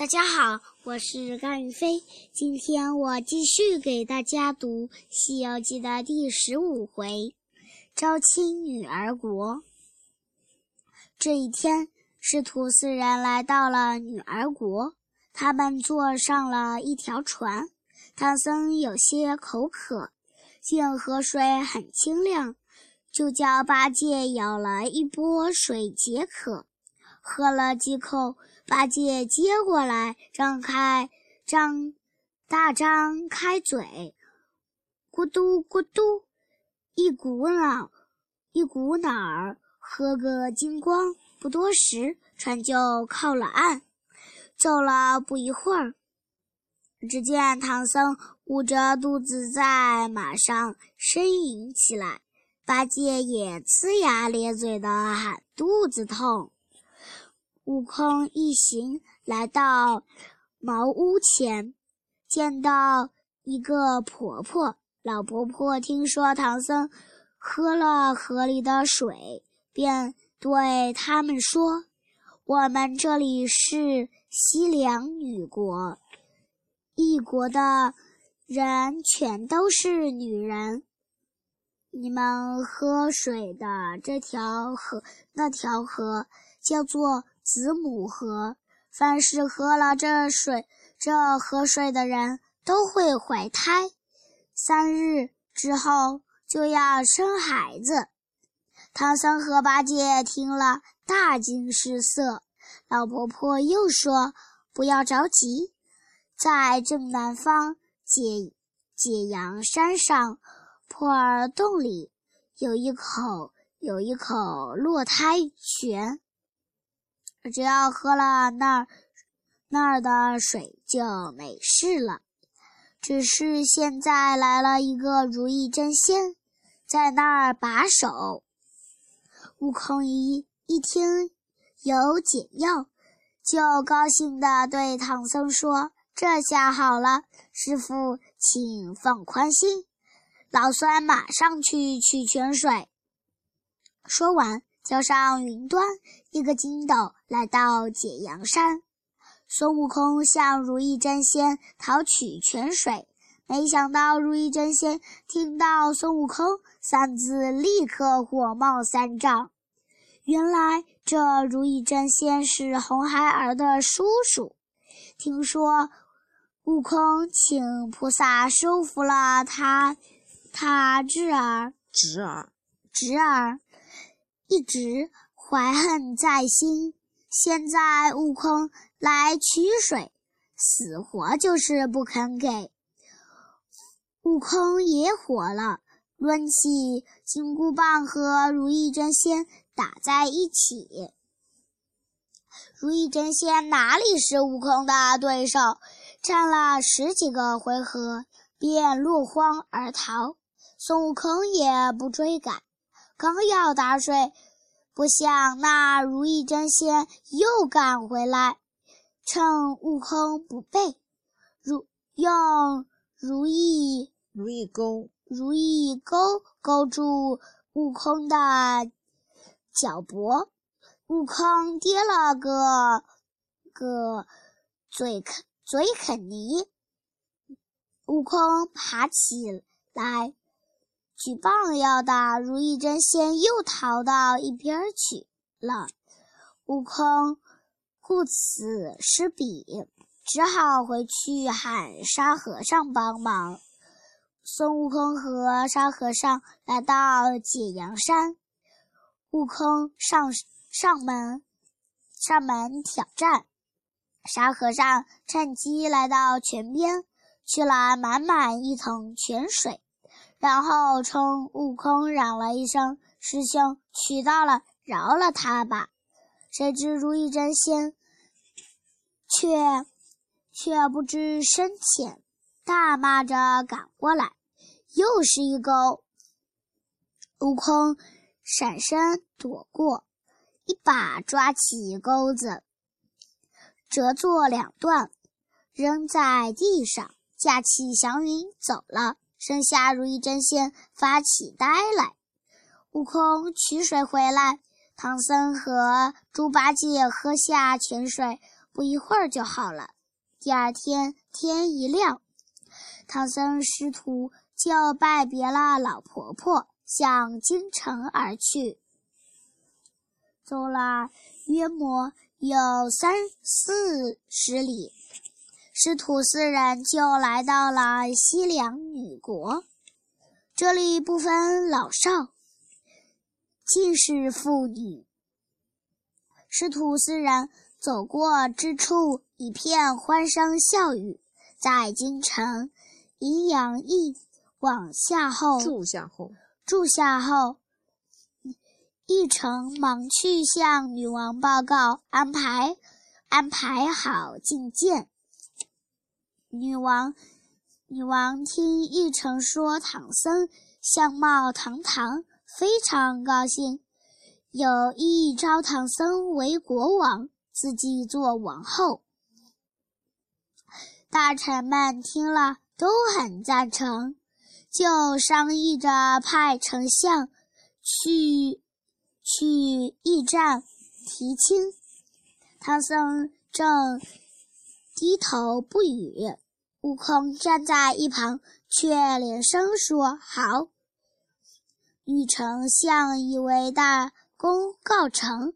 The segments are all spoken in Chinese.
大家好，我是甘雨飞。今天我继续给大家读《西游记》的第十五回“招亲女儿国”。这一天，师徒四人来到了女儿国，他们坐上了一条船。唐僧有些口渴，见河水很清亮，就叫八戒舀了一钵水解渴。喝了几口。八戒接过来，张开张大张开嘴，咕嘟咕嘟，一股脑一股脑儿喝个精光。不多时，船就靠了岸。走了不一会儿，只见唐僧捂着肚子在马上呻吟起来，八戒也呲牙咧嘴的喊肚子痛。悟空一行来到茅屋前，见到一个婆婆。老婆婆听说唐僧喝了河里的水，便对他们说：“我们这里是西凉女国，一国的人全都是女人。你们喝水的这条河，那条河叫做。”子母河，凡是喝了这水、这河水的人都会怀胎，三日之后就要生孩子。唐僧和八戒听了，大惊失色。老婆婆又说：“不要着急，在正南方解解阳山上破儿洞里有一口有一口落胎泉。”只要喝了那儿那儿的水就没事了。只是现在来了一个如意真仙，在那儿把守。悟空一一听有解药，就高兴地对唐僧说：“这下好了，师傅，请放宽心，老孙马上去取泉水。”说完。叫上云端一个筋斗，来到解阳山。孙悟空向如意真仙讨取泉水，没想到如意真仙听到孙悟空三字，立刻火冒三丈。原来这如意真仙是红孩儿的叔叔，听说悟空请菩萨收服了他，他侄儿，侄儿，侄儿。一直怀恨在心，现在悟空来取水，死活就是不肯给。悟空也火了，抡起金箍棒和如意真仙打在一起。如意真仙哪里是悟空的对手，战了十几个回合，便落荒而逃。孙悟空也不追赶。刚要打水，不想那如意真仙又赶回来，趁悟空不备，如用如意如意钩如意钩勾住悟空的脚脖，悟空跌了个个嘴啃嘴啃泥，悟空爬起来。举棒要打，如意真仙又逃到一边去了。悟空顾此失彼，只好回去喊沙和尚帮忙。孙悟空和沙和尚来到解阳山，悟空上上门上门挑战，沙和尚趁机来到泉边，取了满满一桶泉水。然后冲悟空嚷了一声：“师兄，取到了，饶了他吧。”谁知如意真仙却却不知深浅，大骂着赶过来，又是一钩。悟空闪身躲过，一把抓起钩子，折作两段，扔在地上，驾起祥云走了。剩下如意真仙发起呆来，悟空取水回来，唐僧和猪八戒喝下泉水，不一会儿就好了。第二天天一亮，唐僧师徒就拜别了老婆婆，向京城而去。走了约莫有三四十里，师徒四人就来到了西凉女国。这里不分老少，尽是妇女。师徒四人走过之处，一片欢声笑语。在京城宜阳驿往下后，住下后，住下后，一城忙去向女王报告，安排安排好觐见。女王女王听一城说唐僧相貌堂堂，非常高兴。有意招唐僧为国王，自己做王后。大臣们听了都很赞成，就商议着派丞相去去驿站提亲。唐僧正低头不语，悟空站在一旁，却连声说：“好。”玉丞相以为大。功告成，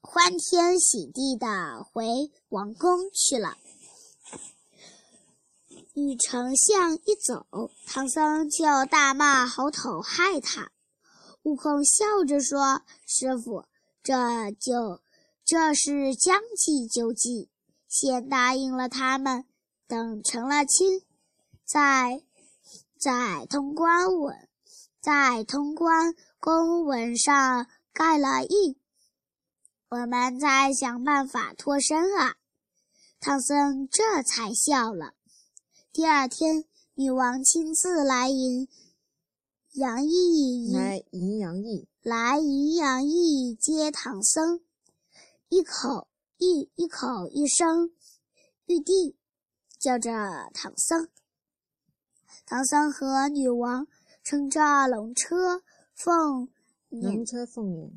欢天喜地的回王宫去了。玉丞相一走，唐僧就大骂猴头害他。悟空笑着说：“师傅，这就这是将计就计，先答应了他们，等成了亲，再再通关文，再通关。”公文上盖了印，我们再想办法脱身啊！唐僧这才笑了。第二天，女王亲自来迎杨毅，来迎杨毅，来迎杨毅接唐僧，一口一一口一声玉帝，叫着唐僧。唐僧和女王乘着龙车。凤龙车凤辇，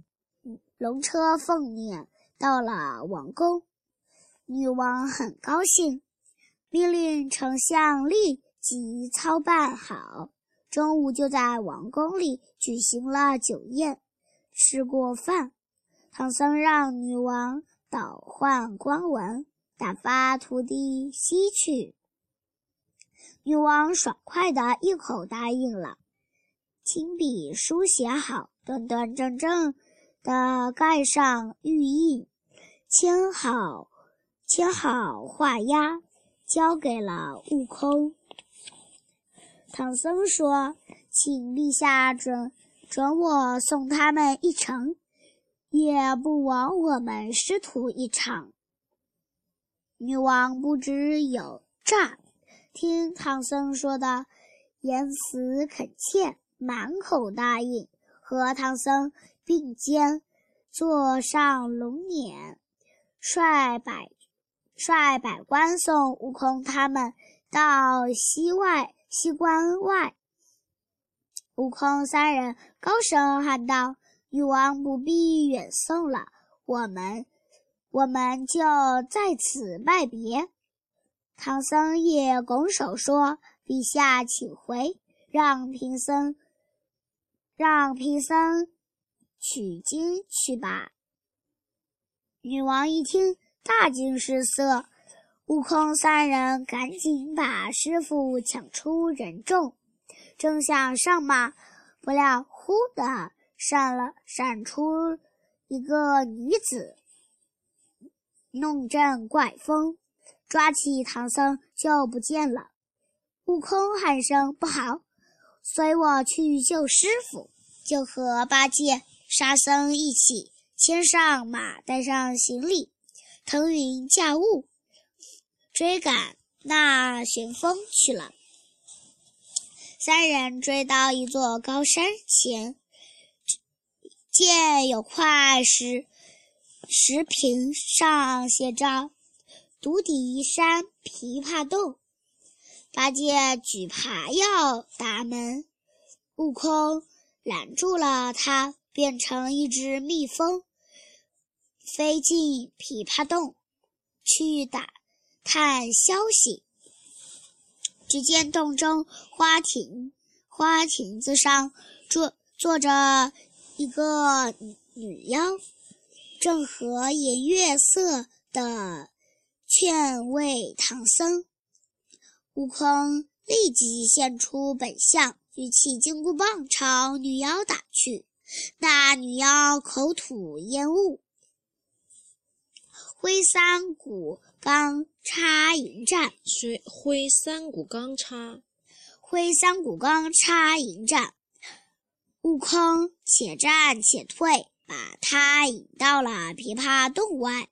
龙车凤辇到了王宫，女王很高兴，命令丞相立即操办好。中午就在王宫里举行了酒宴。吃过饭，唐僧让女王倒换官文，打发徒弟西去。女王爽快的一口答应了。亲笔书写好，端端正正的盖上玉印，签好，签好画押，交给了悟空。唐僧说：“请陛下准准我送他们一程，也不枉我们师徒一场。”女王不知有诈，听唐僧说的言辞恳切。满口答应，和唐僧并肩坐上龙辇，率百率百官送悟空他们到西外西关外。悟空三人高声喊道：“女王不必远送了，我们我们就在此拜别。”唐僧也拱手说：“陛下请回，让贫僧。”让贫僧取经去吧。女王一听，大惊失色。悟空三人赶紧把师傅抢出人众，正想上马，不料忽的闪了闪出一个女子，弄阵怪风，抓起唐僧就不见了。悟空喊声不好。随我去救师傅，就和八戒、沙僧一起牵上马，带上行李，腾云驾雾，追赶那旋风去了。三人追到一座高山前，见有块石石屏，上写着“独敌山琵琶洞”。八戒举耙要打门，悟空拦住了他，变成一只蜜蜂，飞进琵琶洞去打探消息。只见洞中花亭花亭子上坐坐着一个女妖，正和颜悦色的劝慰唐僧。悟空立即现出本相，举起金箍棒朝女妖打去。那女妖口吐烟雾，挥三股钢叉迎战。虽挥三股钢叉，挥三股钢叉迎战。悟空且战且退，把他引到了琵琶洞外。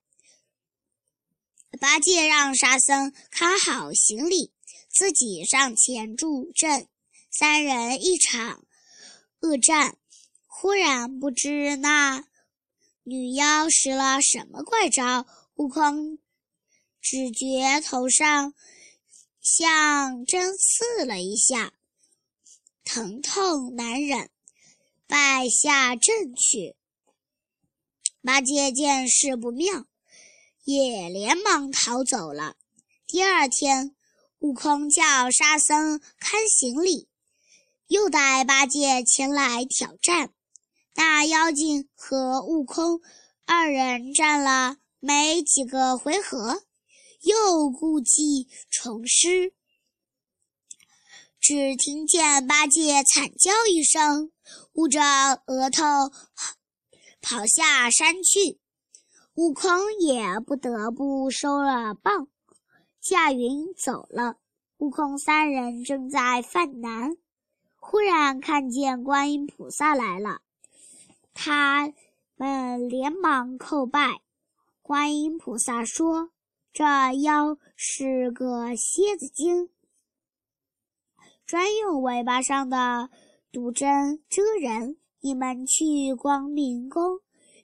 八戒让沙僧看好行李，自己上前助阵。三人一场恶战。忽然不知那女妖使了什么怪招，悟空只觉头上像针刺了一下，疼痛难忍，败下阵去。八戒见势不妙，也连忙逃走了。第二天，悟空叫沙僧看行李，又带八戒前来挑战。那妖精和悟空二人战了没几个回合，又故技重施。只听见八戒惨叫一声，捂着额头跑下山去。悟空也不得不收了棒，驾云走了。悟空三人正在犯难，忽然看见观音菩萨来了。他们连忙叩拜，观音菩萨说：“这妖是个蝎子精，专用尾巴上的毒针蛰人。你们去光明宫，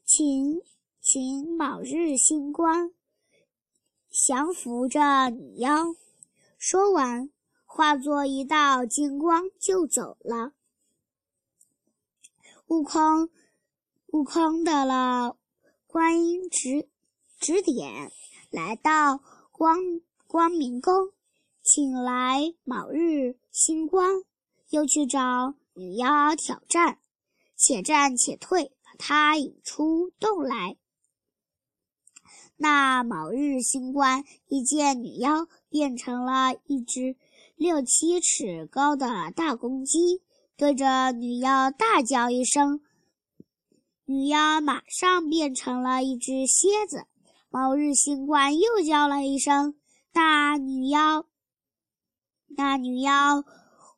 请请卯日星官降服这女妖。”说完，化作一道金光就走了。悟空。悟空得了观音指指点，来到光光明宫，请来卯日星官，又去找女妖挑战，且战且退，把她引出洞来。那卯日星官一见女妖，变成了一只六七尺高的大公鸡，对着女妖大叫一声。女妖马上变成了一只蝎子，卯日星官又叫了一声，那女妖，那女妖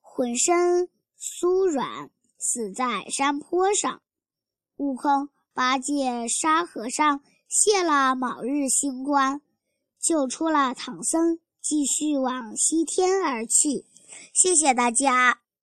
浑身酥软，死在山坡上。悟空、八戒、沙和尚谢了卯日星官，救出了唐僧，继续往西天而去。谢谢大家。